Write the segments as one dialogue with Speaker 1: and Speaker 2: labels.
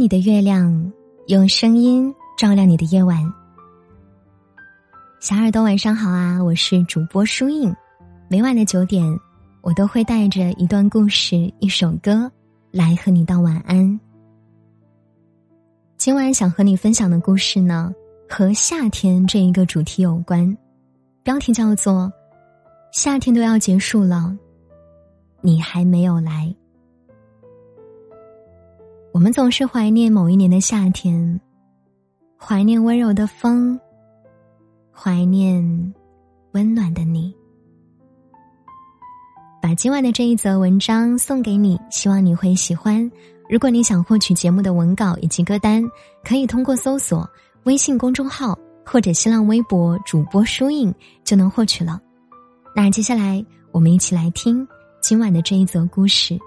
Speaker 1: 你的月亮，用声音照亮你的夜晚。小耳朵晚上好啊，我是主播舒影。每晚的九点，我都会带着一段故事、一首歌来和你道晚安。今晚想和你分享的故事呢，和夏天这一个主题有关，标题叫做《夏天都要结束了，你还没有来》。我们总是怀念某一年的夏天，怀念温柔的风，怀念温暖的你。把今晚的这一则文章送给你，希望你会喜欢。如果你想获取节目的文稿以及歌单，可以通过搜索微信公众号或者新浪微博主播书影就能获取了。那接下来我们一起来听今晚的这一则故事。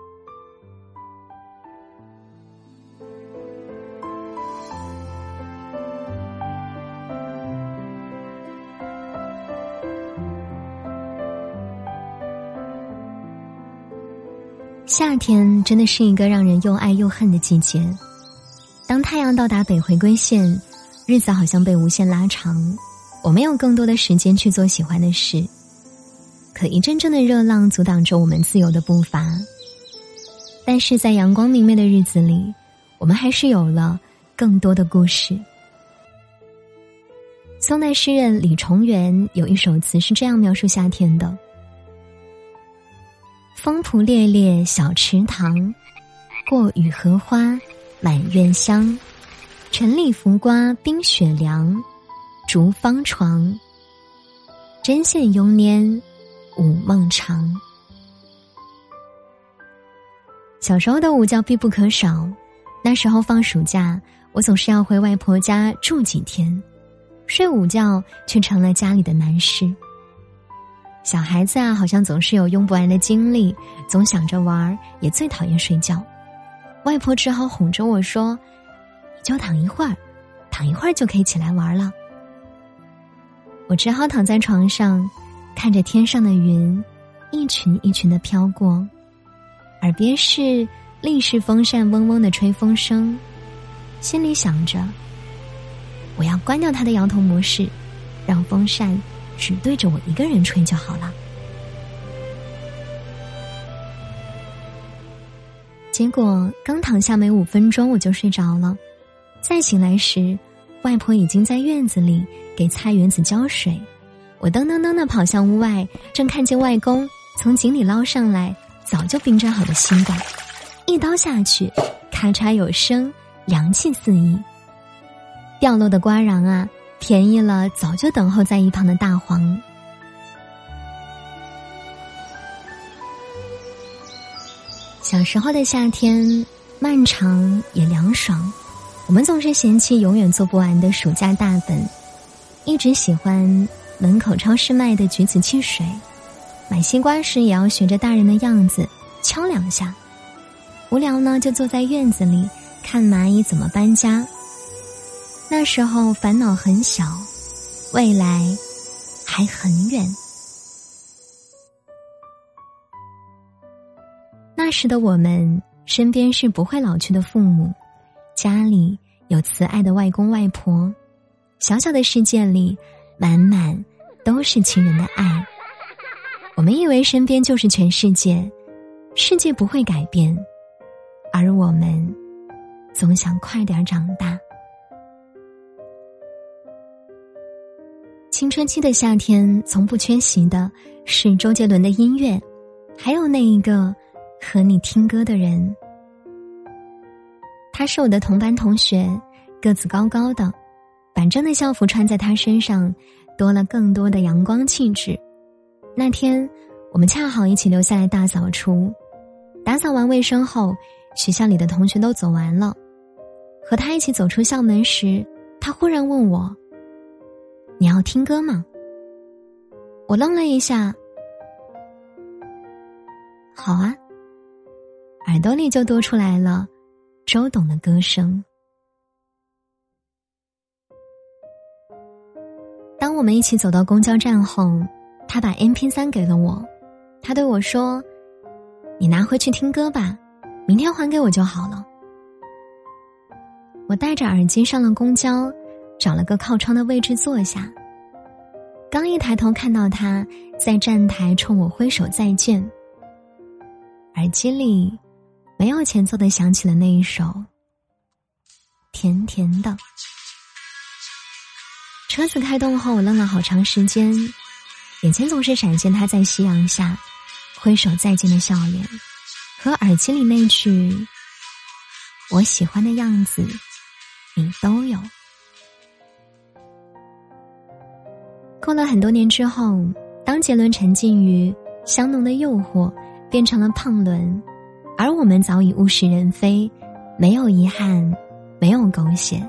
Speaker 1: 夏天真的是一个让人又爱又恨的季节。当太阳到达北回归线，日子好像被无限拉长，我们有更多的时间去做喜欢的事。可一阵阵的热浪阻挡着我们自由的步伐。但是在阳光明媚的日子里，我们还是有了更多的故事。宋代诗人李重元有一首词是这样描述夏天的。风蒲猎猎小池塘，过雨荷花满院香。晨里浮瓜冰雪凉，竹方床。针线慵拈午梦长。小时候的午觉必不可少，那时候放暑假，我总是要回外婆家住几天，睡午觉却成了家里的难事。小孩子啊，好像总是有用不完的精力，总想着玩儿，也最讨厌睡觉。外婆只好哄着我说：“你就躺一会儿，躺一会儿就可以起来玩了。”我只好躺在床上，看着天上的云，一群一群的飘过，耳边是立式风扇嗡嗡的吹风声，心里想着：我要关掉它的摇头模式，让风扇。只对着我一个人吹就好了。结果刚躺下没五分钟，我就睡着了。再醒来时，外婆已经在院子里给菜园子浇水。我噔噔噔的跑向屋外，正看见外公从井里捞上来早就冰镇好的西瓜，一刀下去，咔嚓有声，凉气四溢。掉落的瓜瓤啊！便宜了，早就等候在一旁的大黄。小时候的夏天漫长也凉爽，我们总是嫌弃永远做不完的暑假大本，一直喜欢门口超市卖的橘子汽水，买西瓜时也要学着大人的样子敲两下。无聊呢，就坐在院子里看蚂蚁怎么搬家。那时候烦恼很小，未来还很远。那时的我们身边是不会老去的父母，家里有慈爱的外公外婆，小小的世界里满满都是亲人的爱。我们以为身边就是全世界，世界不会改变，而我们总想快点长大。青春期的夏天，从不缺席的是周杰伦的音乐，还有那一个和你听歌的人。他是我的同班同学，个子高高的，板正的校服穿在他身上，多了更多的阳光气质。那天，我们恰好一起留下来大扫除，打扫完卫生后，学校里的同学都走完了，和他一起走出校门时，他忽然问我。你要听歌吗？我愣了一下。好啊，耳朵里就多出来了周董的歌声。当我们一起走到公交站后，他把 M P 三给了我，他对我说：“你拿回去听歌吧，明天还给我就好了。”我戴着耳机上了公交，找了个靠窗的位置坐下。刚一抬头看到他在站台冲我挥手再见，耳机里没有前奏的响起了那一首《甜甜的》。车子开动后，我愣了好长时间，眼前总是闪现他在夕阳下挥手再见的笑脸，和耳机里那句“我喜欢的样子”。你都有。过了很多年之后，当杰伦沉浸于香浓的诱惑，变成了胖伦，而我们早已物是人非，没有遗憾，没有狗血，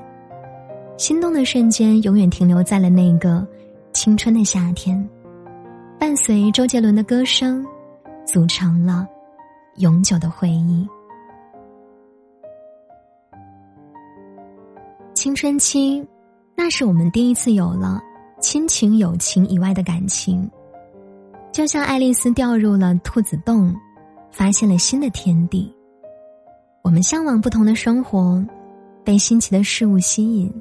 Speaker 1: 心动的瞬间永远停留在了那个青春的夏天，伴随周杰伦的歌声，组成了永久的回忆。青春期，那是我们第一次有了亲情、友情以外的感情，就像爱丽丝掉入了兔子洞，发现了新的天地。我们向往不同的生活，被新奇的事物吸引，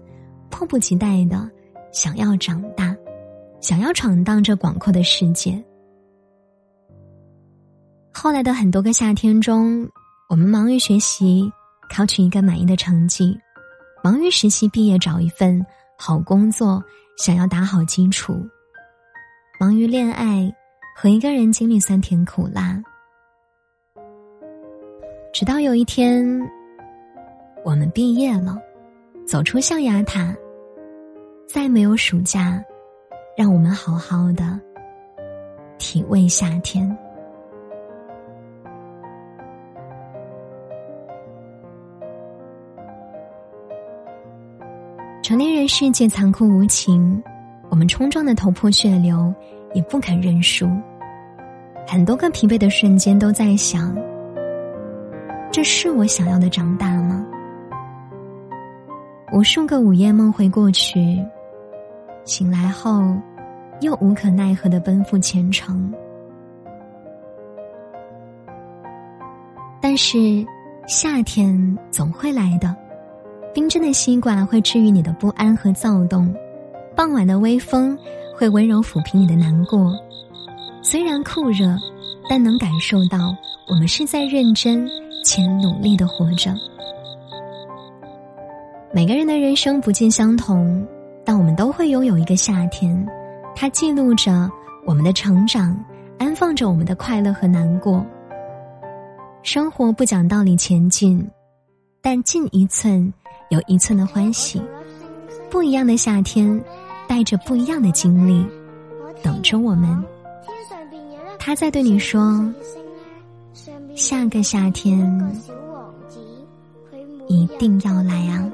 Speaker 1: 迫不及待的想要长大，想要闯荡这广阔的世界。后来的很多个夏天中，我们忙于学习，考取一个满意的成绩。忙于实习毕业找一份好工作，想要打好基础；忙于恋爱，和一个人经历酸甜苦辣。直到有一天，我们毕业了，走出象牙塔，再没有暑假，让我们好好的体味夏天。世界残酷无情，我们冲撞的头破血流，也不肯认输。很多个疲惫的瞬间，都在想：这是我想要的长大吗？无数个午夜梦回过去，醒来后，又无可奈何的奔赴前程。但是，夏天总会来的。冰镇的吸管会治愈你的不安和躁动，傍晚的微风会温柔抚平你的难过。虽然酷热，但能感受到我们是在认真且努力的活着。每个人的人生不尽相同，但我们都会拥有一个夏天，它记录着我们的成长，安放着我们的快乐和难过。生活不讲道理前进，但进一寸。有一寸的欢喜，不一样的夏天，带着不一样的经历，等着我们。他在对你说：“下个夏天一定要来啊！”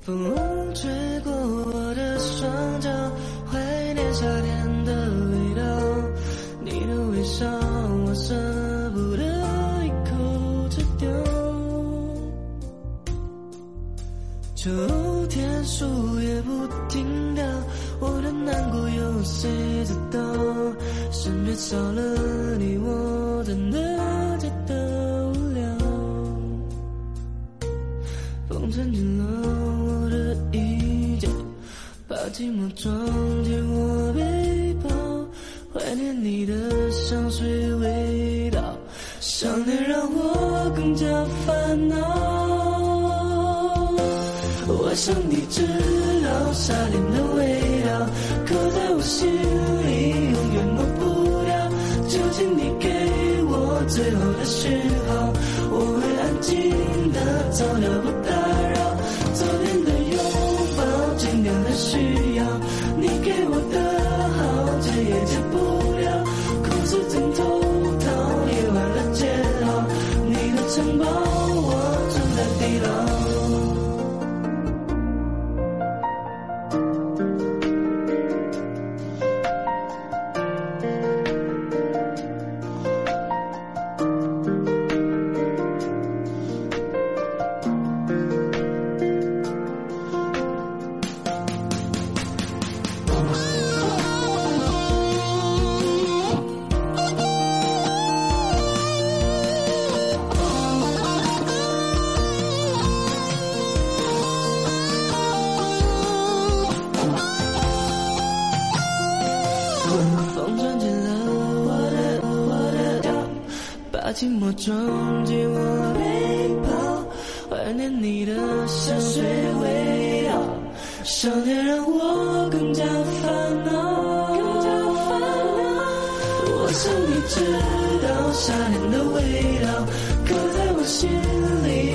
Speaker 2: 风吹过我的双脚。树叶不停掉，我的难过有谁知道？身边少了你，我真的觉得无聊。风吹进了我的衣角，把寂寞装进我背包，怀念。你的香水味道，想念让我更加烦恼。我想你知道夏天的味道，刻在我心里，永远抹不掉。就请你给我最后的讯号，我会安静的走掉，寂寞装进我背包，怀念你的香水味道，想念让我更加烦恼更加烦恼。我想你知道夏天的味道，刻在我心里，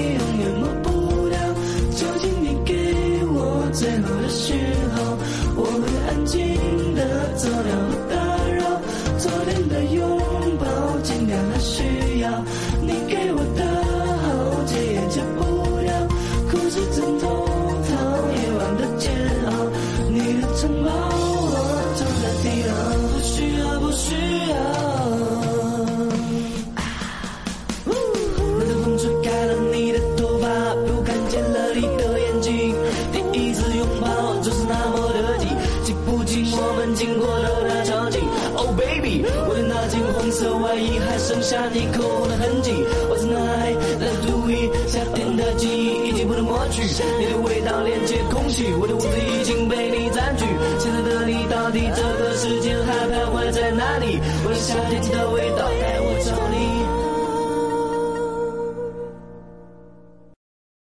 Speaker 2: 那件红色外衣还剩下你口红的痕迹。What's night let's do it，夏天的记忆已经不能抹去，你的味道连接空气，我的屋子已经被你占据。现在的你到底这个时间还徘徊在哪里？我的夏天的味道